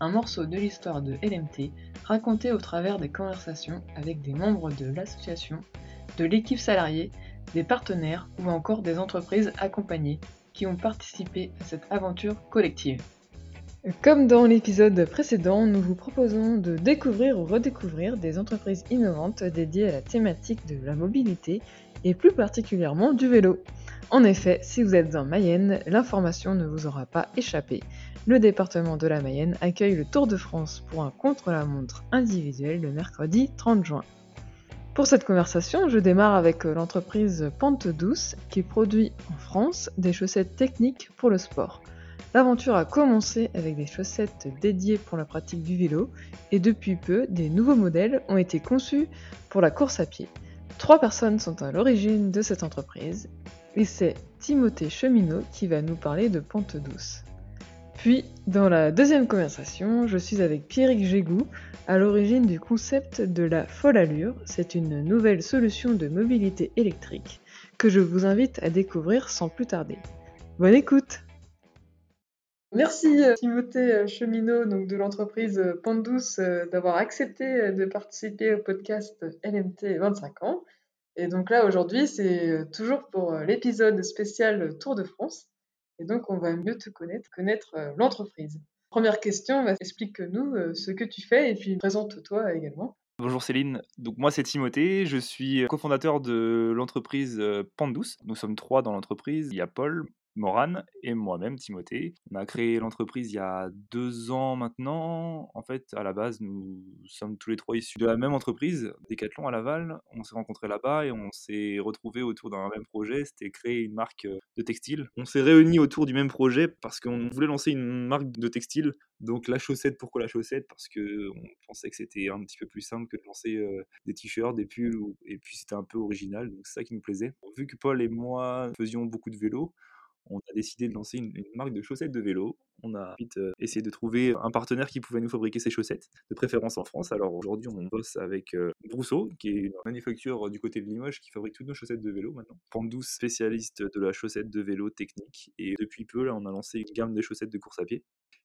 un morceau de l'histoire de LMT raconté au travers des conversations avec des membres de l'association, de l'équipe salariée, des partenaires ou encore des entreprises accompagnées qui ont participé à cette aventure collective. Comme dans l'épisode précédent, nous vous proposons de découvrir ou redécouvrir des entreprises innovantes dédiées à la thématique de la mobilité et plus particulièrement du vélo. En effet, si vous êtes en Mayenne, l'information ne vous aura pas échappé. Le département de la Mayenne accueille le Tour de France pour un contre-la-montre individuel le mercredi 30 juin. Pour cette conversation, je démarre avec l'entreprise Pente Douce qui produit en France des chaussettes techniques pour le sport. L'aventure a commencé avec des chaussettes dédiées pour la pratique du vélo et depuis peu, des nouveaux modèles ont été conçus pour la course à pied. Trois personnes sont à l'origine de cette entreprise et c'est Timothée Cheminot qui va nous parler de Pente Douce. Puis, dans la deuxième conversation, je suis avec Pierrick Gégou, à l'origine du concept de la folle allure. C'est une nouvelle solution de mobilité électrique que je vous invite à découvrir sans plus tarder. Bonne écoute Merci euh, Timothée euh, Cheminot de l'entreprise euh, Pente Douce d'avoir accepté de participer au podcast LMT 25 ans. Et donc là, aujourd'hui, c'est toujours pour l'épisode spécial Tour de France. Et donc, on va mieux te connaître, connaître euh, l'entreprise. Première question, explique-nous ce que tu fais et puis présente-toi également. Bonjour Céline, donc moi c'est Timothée, je suis cofondateur de l'entreprise Pandouce. Nous sommes trois dans l'entreprise, il y a Paul, Morane et moi-même, Timothée. On a créé l'entreprise il y a deux ans maintenant. En fait, à la base, nous sommes tous les trois issus de la même entreprise, Decathlon à Laval. On s'est rencontrés là-bas et on s'est retrouvés autour d'un même projet. C'était créer une marque euh, de textile. On s'est réunis autour du même projet parce qu'on voulait lancer une marque de textile. Donc la chaussette, pourquoi la chaussette? Parce qu'on pensait que c'était un petit peu plus simple que de lancer euh, des t-shirts, des pulls, et puis c'était un peu original. Donc c'est ça qui nous plaisait. Vu que Paul et moi faisions beaucoup de vélo, on a décidé de lancer une, marque de chaussettes de vélo. On a ensuite euh, essayé de trouver un partenaire qui pouvait nous fabriquer ces chaussettes, de préférence en France. Alors aujourd'hui, on bosse avec euh, Brousseau, qui est une manufacture du côté de Limoges qui fabrique toutes nos chaussettes de vélo maintenant. Pandouce, spécialiste de la chaussette de vélo technique. Et depuis peu, on a lancé une gamme de chaussettes de course à pied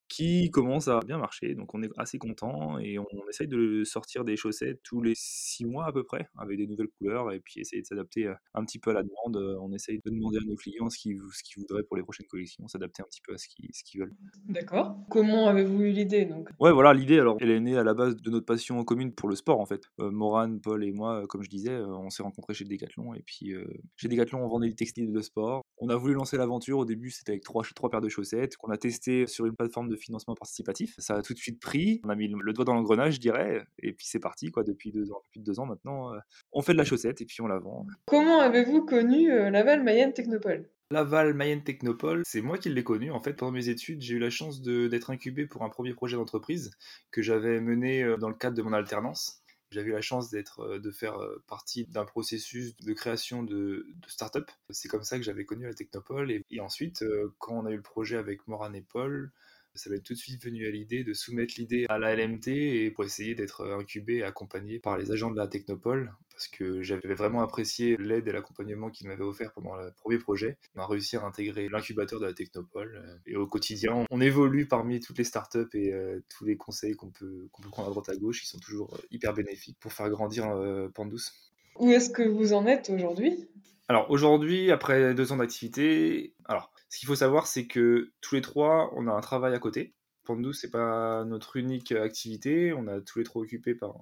qui commence à bien marcher. Donc on est assez content et on, essaye de sortir des chaussettes tous les six mois à peu près, avec des nouvelles couleurs et puis essayer de s'adapter euh, un petit peu à la demande. Euh, on essaye de demander à nos clients ce qu'ils, ce voudraient pour les prochaines collections, s'adapter un petit peu à ce qu'ils, ce qu'ils veulent. D'accord. Comment avez-vous eu l'idée donc? Ouais, voilà, l'idée, alors, elle est née à la base de notre passion commune pour le sport en fait. Euh, Morane, Paul et moi, comme je disais, on s'est rencontrés chez Decathlon et puis chez Decathlon, on vendait des textiles de sport. On a voulu lancer l'aventure. Au début, c'était avec trois, trois paires de chaussettes qu'on a testé sur une plateforme de financement participatif. Ça a tout de suite pris. On a mis le doigt dans l'engrenage, je dirais. Et puis c'est parti, quoi. Depuis deux ans, plus de deux ans maintenant, euh, on fait de la chaussette et puis on la vend. Comment avez-vous connu euh, Laval Mayenne Technopole? Laval Mayenne Technopole, c'est moi qui l'ai connu. En fait, pendant mes études, j'ai eu la chance d'être incubé pour un premier projet d'entreprise que j'avais mené euh, dans le cadre de mon alternance. J'avais eu la chance d'être, de faire partie d'un processus de création de, de start-up. C'est comme ça que j'avais connu la Technopole. Et, ensuite, euh, quand on a eu le projet avec Moran et Paul, ça m'est tout de suite venu à l'idée de soumettre l'idée à la LMT et pour essayer d'être incubé et accompagné par les agents de la Technopole parce que j'avais vraiment apprécié l'aide et l'accompagnement qu'ils m'avaient offert pendant le premier projet. On a réussi à intégrer l'incubateur de la Technopole et au quotidien, on évolue parmi toutes les startups et euh, tous les conseils qu'on peut, qu'on peut prendre à droite à gauche, qui sont toujours euh, hyper bénéfiques pour faire grandir euh, Pandouce. Où est-ce que vous en êtes aujourd'hui? Alors aujourd'hui, après deux ans d'activité, alors ce qu'il faut savoir, c'est que tous les trois, on a un travail à côté. Pandou, c'est pas notre unique activité. On a tous les trois occupés par,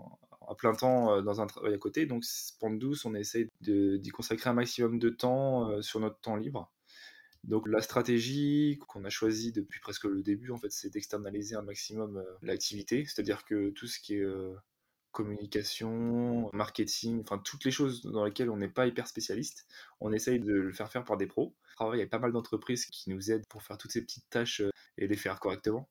à plein temps euh, dans un travail à côté. Donc, Pandou, on essaye d'y consacrer un maximum de temps euh, sur notre temps libre. Donc la stratégie qu'on a choisie depuis presque le début, en fait, c'est d'externaliser un maximum euh, l'activité, c'est-à-dire que tout ce qui est communication, marketing, enfin toutes les choses dans lesquelles on n'est pas hyper spécialiste, on essaye de le faire faire par des pros. On travaille avec pas mal d'entreprises qui nous aident pour faire toutes ces petites tâches euh, et les faire correctement.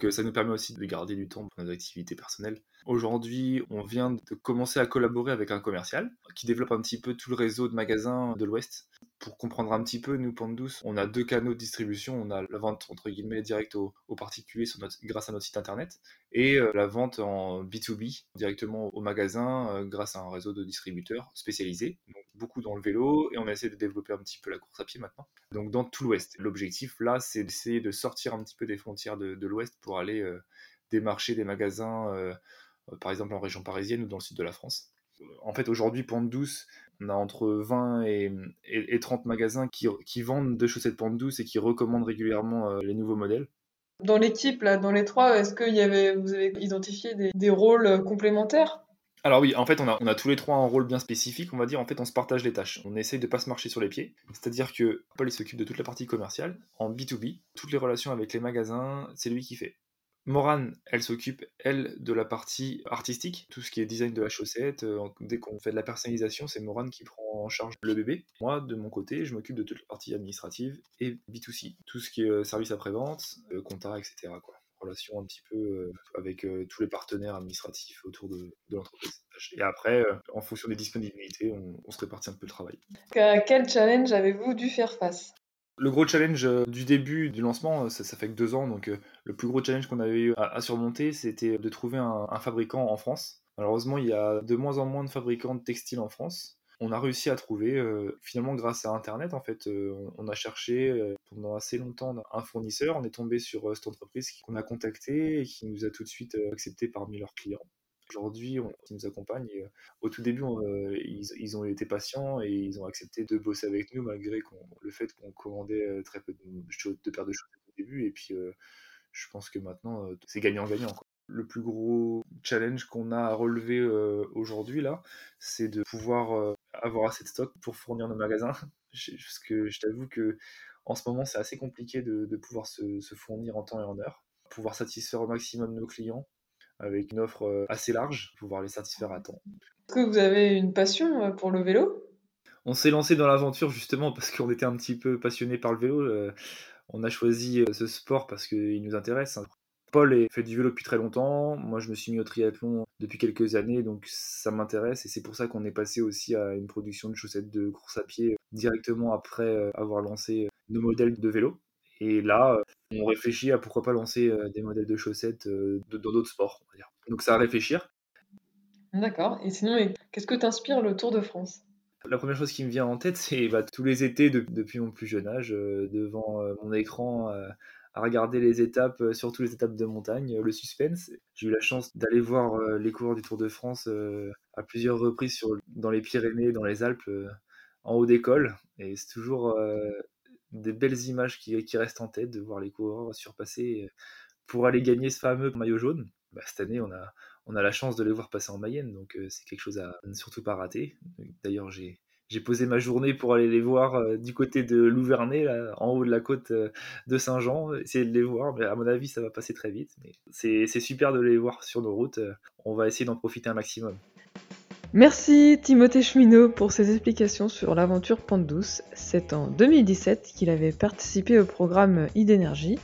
que ça nous permet aussi de garder du temps pour nos activités personnelles. Aujourd'hui, on vient de commencer à collaborer avec un commercial qui développe un petit peu tout le réseau de magasins de l'Ouest. Pour comprendre un petit peu, nous, Pente Douce, on a deux canaux de distribution. On a la vente, entre guillemets, directe aux, particuliers grâce à notre site internet et euh, la vente en B2B directement au magasin euh, grâce à un réseau de distributeurs spécialisés. Donc, beaucoup dans le vélo et on essaie de développer un petit peu la course à pied maintenant. Donc, dans tout l'Ouest. L'objectif, là, c'est d'essayer de sortir un petit peu des frontières de, l'Ouest pour aller euh, démarcher des magasins par exemple en région parisienne ou dans le sud de la France. En fait, aujourd'hui, Pente Douce, on a entre 20 et, 30 magasins qui, vendent de chaussettes Pente Douce et qui recommandent régulièrement euh, les nouveaux modèles. Dans l'équipe, là, dans les trois, est-ce que y avait, vous avez identifié des, rôles complémentaires? Alors oui, en fait, on a, on a, tous les trois un rôle bien spécifique, on va dire. En fait, on se partage les tâches. On essaye de pas se marcher sur les pieds. C'est-à-dire que Paul, s'occupe de toute la partie commerciale. En B2B, toutes les relations avec les magasins, c'est lui qui fait. Morane, elle s'occupe, elle, de la partie artistique, tout ce qui est design de la chaussette. Euh, dès qu'on fait de la personnalisation, c'est Morane qui prend en charge le bébé. Moi, de mon côté, je m'occupe de toute la partie administrative et B2C, tout ce qui est euh, service après-vente, euh, etc. Relation un petit peu avec tous les partenaires administratifs autour de, l'entreprise. Et après, en fonction des disponibilités, on, se répartit un peu le travail. Quel challenge avez-vous dû faire face? Le gros challenge euh, du début du lancement, euh, ça, fait que deux ans, donc euh, le plus gros challenge qu'on avait eu à, surmonter, c'était de trouver un, fabricant en France. Malheureusement, il y a de moins en moins de fabricants de textiles en France. On a réussi à trouver, finalement grâce à Internet, en fait, on, a cherché pendant assez longtemps un fournisseur. On est tombé sur cette entreprise qu'on a contactée et qui nous a tout de suite accepté parmi leurs clients. Aujourd'hui, ils nous accompagnent. Euh, au tout début, euh, ils, ont été patients et ils ont accepté de bosser avec nous malgré le fait qu'on commandait euh, très peu de, de, paires de choses au début. Et puis, je pense que maintenant, c'est gagnant-gagnant. Le plus gros challenge qu'on a à relever aujourd'hui, là, c'est de pouvoir avoir assez de stock pour fournir nos magasins. Parce que je t'avoue que en ce moment, c'est assez compliqué de, pouvoir se, se, fournir en temps et en heure, pouvoir satisfaire au maximum nos clients avec une offre euh, assez large, pouvoir les satisfaire à temps. Est-ce que vous avez une passion euh, pour le vélo? On s'est lancé dans l'aventure justement parce qu'on était un petit peu passionné par le vélo. Euh, on a choisi ce sport parce qu'il nous intéresse. Paul fait du vélo depuis très longtemps. Moi, je me suis mis au triathlon depuis quelques années, donc ça m'intéresse. Et c'est pour ça qu'on est passé aussi à une production de chaussettes de course à pied directement après avoir lancé nos modèles de vélo. Et là, on réfléchit à pourquoi pas lancer des modèles de chaussettes dans d'autres sports. On va dire. Donc ça à réfléchir. D'accord. Et sinon, qu'est-ce que t'inspire le Tour de France? La première chose qui me vient en tête, c'est bah, tous les étés depuis mon plus jeune âge, devant mon écran à regarder les étapes, surtout les étapes de montagne, le suspense. J'ai eu la chance d'aller voir les coureurs du Tour de France à plusieurs reprises sur, dans les Pyrénées, dans les Alpes, en haut d'école. Et c'est toujours des belles images qui, restent en tête, de voir les coureurs surpasser euh, pour aller gagner ce fameux maillot jaune. Bah, cette année, on a, on a la chance de les voir passer en Mayenne, donc euh, c'est quelque chose à ne surtout pas rater. D'ailleurs, j'ai, j'ai posé ma journée pour aller les voir euh, du côté de Louvernay, en haut de la côte de Saint-Jean, essayer de les voir, mais à mon avis, ça va passer très vite. Mais c'est, c'est super de les voir sur nos routes, on va essayer d'en profiter un maximum. Merci Timothée Cheminot pour ses explications sur l'aventure Pente Douce. C'est en 2017 qu'il avait participé au programme idénergie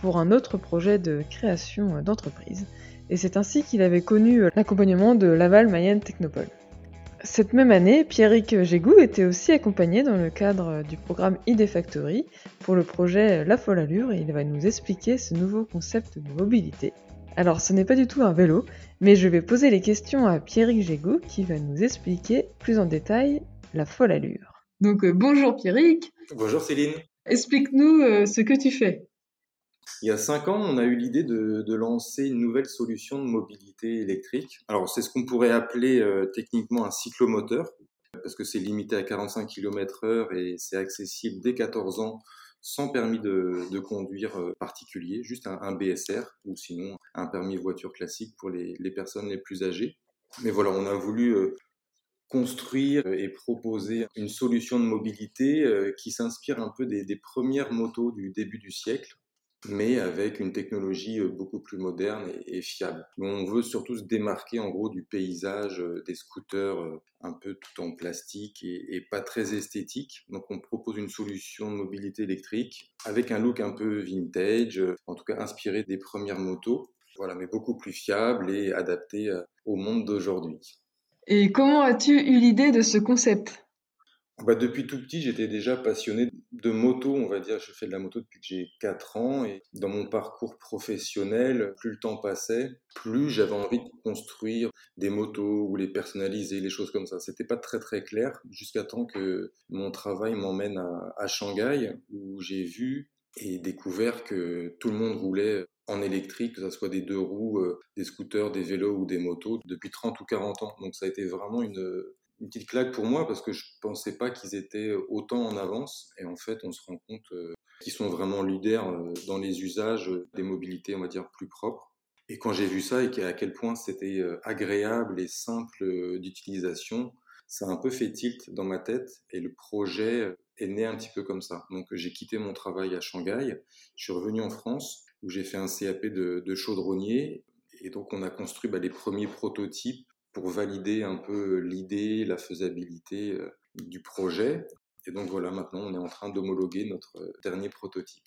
pour un autre projet de création d'entreprise. Et c'est ainsi qu'il avait connu l'accompagnement de Laval Mayenne Technopole. Cette même année, Pierrick Gégou était aussi accompagné dans le cadre du programme ID Factory pour le projet La Folle Allure et il va nous expliquer ce nouveau concept de mobilité alors ce n'est pas du tout un vélo, mais je vais poser les questions à Pierrick Gégou qui va nous expliquer plus en détail la folle allure. Donc euh, bonjour Pierrick. Bonjour Céline. Explique-nous euh, ce que tu fais. Il y a cinq ans, on a eu l'idée de, lancer une nouvelle solution de mobilité électrique. Alors c'est ce qu'on pourrait appeler euh, techniquement un cyclomoteur, parce que c'est limité à 45 km/h et c'est accessible dès 14 ans sans permis de, conduire euh, particulier, juste un, BSR ou sinon un permis voiture classique pour les, personnes les plus âgées. Mais voilà, on a voulu euh, construire et proposer une solution de mobilité euh, qui s'inspire un peu des, premières motos du début du siècle. Mais avec une technologie beaucoup plus moderne et, fiable. on veut surtout se démarquer en gros du paysage des scooters un peu tout en plastique et, pas très esthétique. Donc on propose une solution de mobilité électrique avec un look un peu vintage, en tout cas inspiré des premières motos, voilà, mais beaucoup plus fiable et adapté au monde d'aujourd'hui. Et comment as-tu eu l'idée de ce concept? Bah, depuis tout petit, j'étais déjà passionné de moto, on va dire. Je fais de la moto depuis que j'ai 4 ans et dans mon parcours professionnel, plus le temps passait, plus j'avais envie de construire des motos ou les personnaliser, les choses comme ça. C'était pas très très clair jusqu'à temps que mon travail m'emmène à, à Shanghai où j'ai vu et découvert que tout le monde roulait en électrique, que ce soit des deux roues, euh, des scooters, des vélos ou des motos, depuis 30 ou 40 ans. Donc ça a été vraiment une, une petite claque pour moi parce que je pensais pas qu'ils étaient autant en avance. Et en fait on se rend compte euh, qu'ils sont vraiment leaders euh, dans les usages des mobilités on va dire plus propres. Et quand j'ai vu ça et à quel point c'était euh, agréable et simple d'utilisation ça a un peu fait tilt dans ma tête et le projet est né un petit peu comme ça. Donc j'ai quitté mon travail à Shanghai je suis revenu en France où j'ai fait un CAP de, chaudronnier. Et donc on a construit bah, les premiers prototypes pour valider un peu l'idée, la faisabilité euh, du projet. Et donc voilà, maintenant on est en train d'homologuer notre euh, dernier prototype.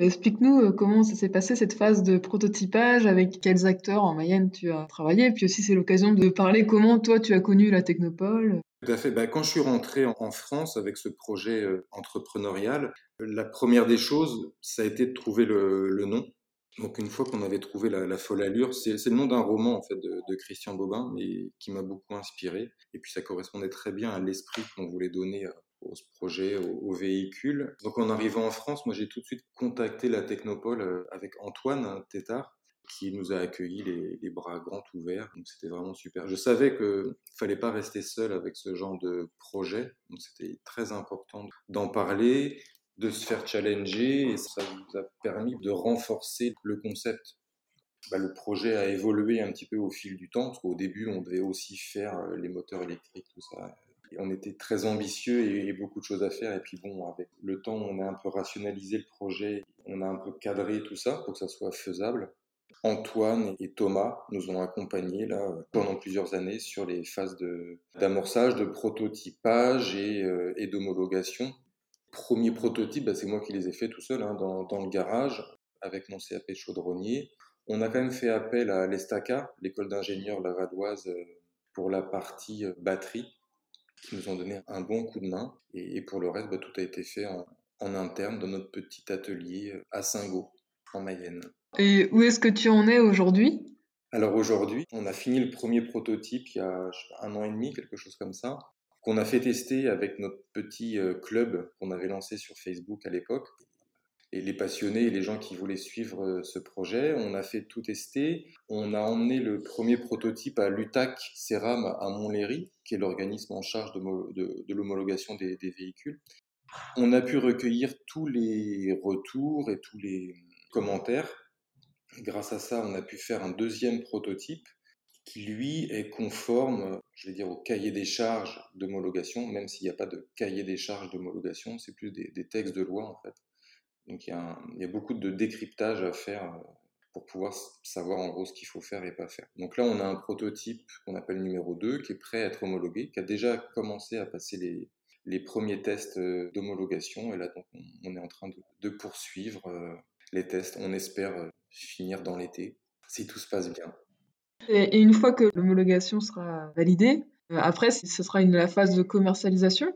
Explique-nous euh, comment ça s'est passé cette phase de prototypage, avec quels acteurs en Mayenne tu as travaillé, et puis aussi c'est l'occasion de parler comment toi tu as connu la Technopole. Tout à fait. Bah, quand je suis rentré en France avec ce projet entrepreneurial, la première des choses, ça a été de trouver le nom. Donc une fois qu'on avait trouvé la, folle allure, c'est le nom d'un roman en fait de, Christian Bobin, mais qui m'a beaucoup inspiré. Et puis ça correspondait très bien à l'esprit qu'on voulait donner euh, au projet, au, véhicule. Donc en arrivant en France, moi j'ai tout de suite contacté la Technopole euh, avec Antoine Tétard, qui nous a accueillis les, bras grands ouverts. Donc c'était vraiment super. Je savais qu'il fallait pas rester seul avec ce genre de projet. Donc c'était très important d'en parler de se faire challenger et ça nous a permis de renforcer le concept. Bah, le projet a évolué un petit peu au fil du temps, parce qu'au début, on devait aussi faire euh, les moteurs électriques, tout ça. On était très ambitieux et, beaucoup de choses à faire. Et puis bon, avec le temps, on a un peu rationalisé le projet, on a un peu cadré tout ça pour que ça soit faisable. Antoine et Thomas nous ont accompagnés là pendant plusieurs années sur les phases d'amorçage, de, prototypage et, euh, et d'homologation. Premier prototype, bah, c'est moi qui les ai fait tout seul hein, dans, le garage avec mon CAP chaudronnier. On a quand même fait appel à l'ESTACA, l'école d'ingénieurs lavadoise, euh, pour la partie euh, batterie, qui nous ont donné un bon coup de main. Et, pour le reste, bah, tout a été fait en, interne dans notre petit atelier euh, à Saint-Gau, en Mayenne. Et où est-ce que tu en es aujourd'hui? Alors aujourd'hui, on a fini le premier prototype il y a un an et demi, quelque chose comme ça qu'on a fait tester avec notre petit euh, club qu'on avait lancé sur Facebook à l'époque. Et les passionnés et les gens qui voulaient suivre euh, ce projet, on a fait tout tester. On a emmené le premier prototype à l'UTAC Ceram à Montlhéry, qui est l'organisme en charge de, l'homologation des, des véhicules. On a pu recueillir tous les retours et tous les commentaires. Grâce à ça, on a pu faire un deuxième prototype qui lui est conforme, je vais dire, au cahier des charges d'homologation, même s'il n'y a pas de cahier des charges d'homologation, c'est plus des, textes de loi en fait. Donc il y, a beaucoup de décryptage à faire euh, pour pouvoir savoir en gros ce qu'il faut faire et pas faire. Donc là, on a un prototype qu'on appelle numéro 2 qui est prêt à être homologué, qui a déjà commencé à passer les, premiers tests euh, d'homologation. Et là, donc, on est en train de, de poursuivre euh, les tests. On espère finir dans l'été, si tout se passe bien. Et, une fois que l'homologation sera validée, euh, après, ce sera une, la phase de commercialisation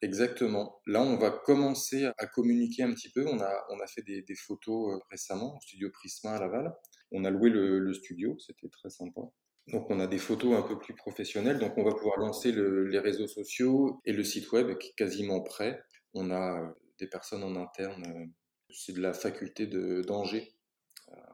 Exactement. Là, on va commencer à communiquer un petit peu. On a, on a fait des, photos euh, récemment au studio Prisma à Laval. On a loué le, studio, c'était très sympa. Donc, on a des photos un peu plus professionnelles. Donc, on va pouvoir lancer les réseaux sociaux et le site web qui est quasiment prêt. On a euh, des personnes en interne. C'est de la faculté d'Angers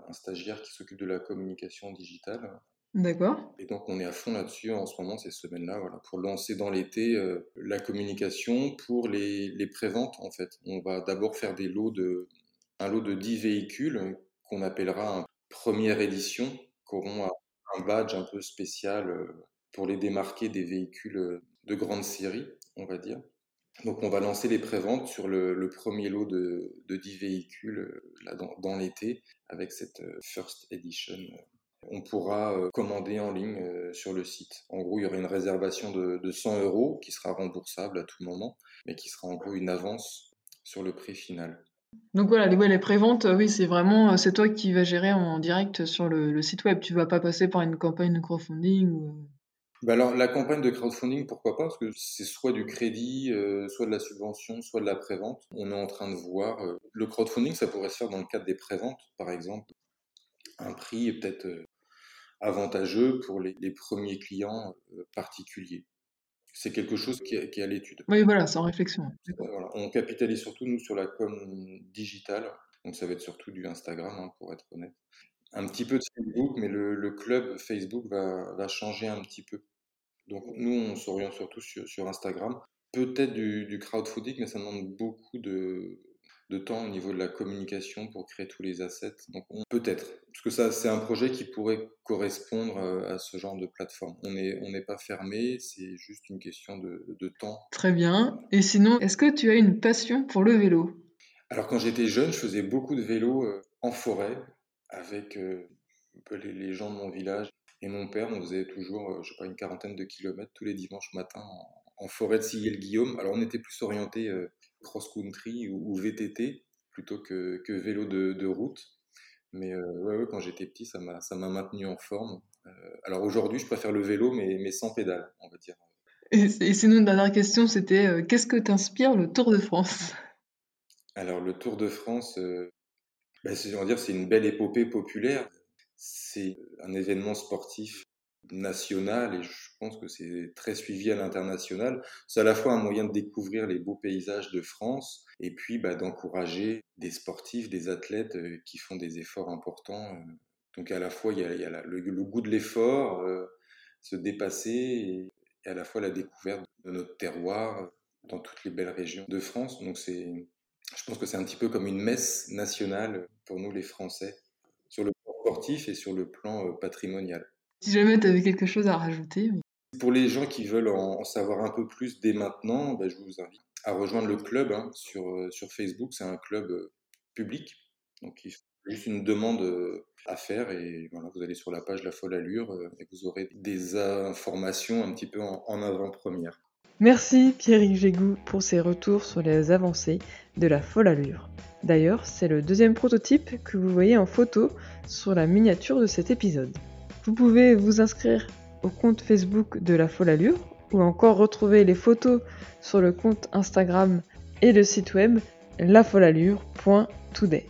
un stagiaire qui s'occupe de la communication digitale. D'accord. Et donc on est à fond là-dessus en ce moment, ces semaines-là, voilà, pour lancer dans l'été euh, la communication pour les, les préventes en fait. On va d'abord faire des lots de, un lot de 10 véhicules qu'on appellera un première édition, qui auront un, badge un peu spécial euh, pour les démarquer des véhicules de grande série, on va dire. Donc on va lancer les préventes sur le, premier lot de, 10 véhicules euh, dans, l'été avec cette euh, First Edition. On pourra euh, commander en ligne sur le site. En gros, il y aura une réservation de, 100 euros qui sera remboursable à tout moment, mais qui sera en gros une avance sur le prix final. Donc voilà, les préventes, oui, c'est vraiment, c'est toi qui vas gérer en direct sur le, site web. Tu vas pas passer par une campagne de crowdfunding ou... Bah alors, la campagne de crowdfunding, pourquoi pas? Parce que c'est soit du crédit, euh, soit de la subvention, soit de la prévente. On est en train de voir. Euh, le crowdfunding, ça pourrait se faire dans le cadre des préventes, par exemple. Un prix peut-être euh, avantageux pour les, premiers clients particuliers. C'est quelque chose qui, est à l'étude. Oui, voilà, en réflexion. On capitalise surtout, nous, sur la com digitale. Donc, ça va être surtout du Instagram, hein, pour être honnête un petit peu de Facebook, mais le, club Facebook va, changer un petit peu. Donc nous, on s'oriente surtout sur, Instagram. Peut-être du, crowdfunding, mais ça demande beaucoup de, temps au niveau de la communication pour créer tous les assets. Donc peut-être, parce que ça, c'est un projet qui pourrait correspondre euh, à ce genre de plateforme. On n'est on pas fermé, c'est juste une question de, de temps. Très bien. Et sinon, est-ce que tu as une passion pour le vélo? Alors quand j'étais jeune, je faisais beaucoup de vélo euh, en forêt avec euh, les, gens de mon village et mon père. On faisait toujours, euh, je sais pas, une quarantaine de kilomètres tous les dimanches matins en, forêt de Sillé-le-Guillaume. Alors on était plus orienté euh, cross-country ou, VTT plutôt que, que vélo de, de, route. Mais ouais, ouais, quand j'étais petit, ça m'a, maintenu en forme. alors aujourd'hui, je préfère le vélo, mais, mais sans pédale, on va dire. Et, sinon, une dernière question, c'était qu'est-ce que t'inspire le Tour de France? Alors, le Tour de France, ben, va dire c'est une belle épopée populaire. C'est un événement sportif national et je pense que c'est très suivi à l'international. C'est à la fois un moyen de découvrir les beaux paysages de France et puis bah, d'encourager des sportifs, des athlètes euh, qui font des efforts importants. Euh. Donc à la fois il y a, le, goût de l'effort, euh, se dépasser et, et, à la fois la découverte de notre terroir dans toutes les belles régions de France. Donc c'est je pense que c'est un petit peu comme une messe nationale pour nous les Français, sur le plan sportif et sur le plan euh, patrimonial. Si jamais tu avais quelque chose à rajouter. Pour les gens qui veulent en savoir un peu plus dès maintenant, ben, je vous invite à rejoindre le club hein, sur, euh, sur Facebook. C'est un club euh, public, donc il faut juste une demande à faire et voilà, vous allez sur la page La Folle Allure et vous aurez des informations un petit peu en avant-première. Merci Pierrick Gégou pour ses retours sur les avancées de la folle allure. D'ailleurs, c'est le deuxième prototype que vous voyez en photo sur la miniature de cet épisode. Vous pouvez vous inscrire au compte Facebook de la folle allure ou encore retrouver les photos sur le compte Instagram et le site web lafolallure.today.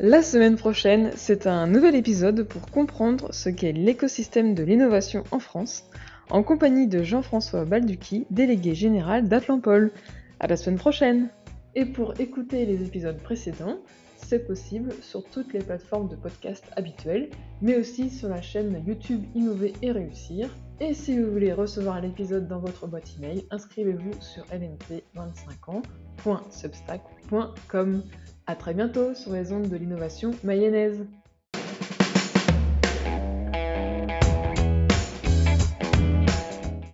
La semaine prochaine, c'est un nouvel épisode pour comprendre ce qu'est l'écosystème de l'innovation en France en compagnie de Jean-François Balducci, délégué général d'Atlampol. À la semaine prochaine Et pour écouter les épisodes précédents, c'est possible sur toutes les plateformes de podcast habituelles, mais aussi sur la chaîne YouTube Innover et Réussir. Et si vous voulez recevoir l'épisode dans votre boîte email, inscrivez-vous sur lmt25ans.substack.com. A très bientôt sur les ondes de l'innovation mayonnaise.